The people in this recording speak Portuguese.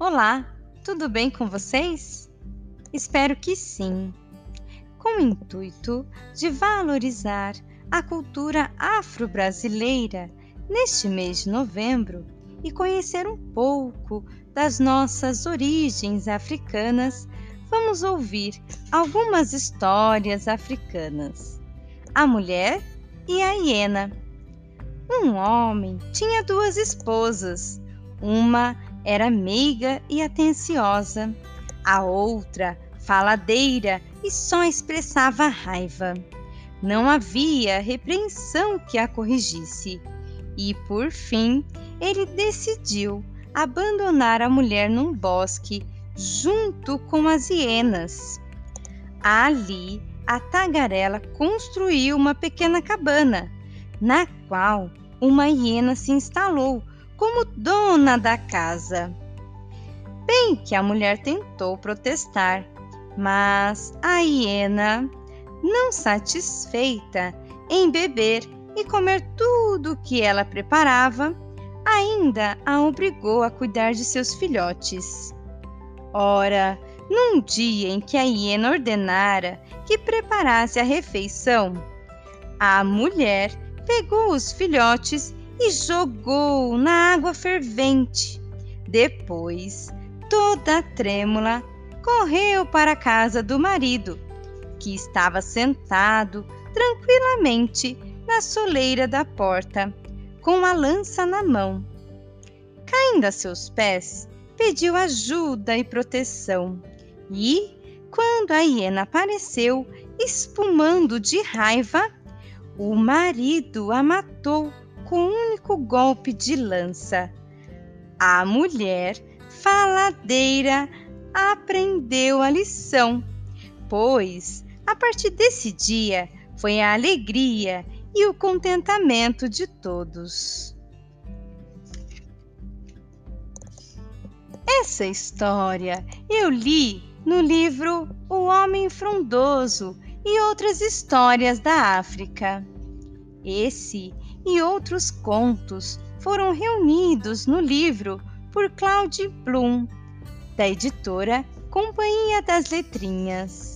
Olá, tudo bem com vocês? Espero que sim. Com o intuito de valorizar a cultura afro-brasileira neste mês de novembro e conhecer um pouco das nossas origens africanas, vamos ouvir algumas histórias africanas. A mulher e a hiena. Um homem tinha duas esposas. Uma era meiga e atenciosa, a outra faladeira e só expressava raiva. Não havia repreensão que a corrigisse. E, por fim, ele decidiu abandonar a mulher num bosque junto com as hienas. Ali, a tagarela construiu uma pequena cabana, na qual uma hiena se instalou como dona da casa. Bem que a mulher tentou protestar, mas a hiena, não satisfeita em beber e comer tudo o que ela preparava, ainda a obrigou a cuidar de seus filhotes. Ora, num dia em que a hiena ordenara que preparasse a refeição, a mulher pegou os filhotes e jogou na água fervente. Depois, toda trêmula, correu para a casa do marido, que estava sentado tranquilamente na soleira da porta, com a lança na mão. Caindo a seus pés, pediu ajuda e proteção. E, quando a hiena apareceu, espumando de raiva, o marido a matou com um único golpe de lança. A mulher faladeira aprendeu a lição, pois a partir desse dia foi a alegria e o contentamento de todos. Essa história eu li no livro O Homem Frondoso e outras histórias da África. Esse e outros contos foram reunidos no livro por Claude Blum, da editora Companhia das Letrinhas.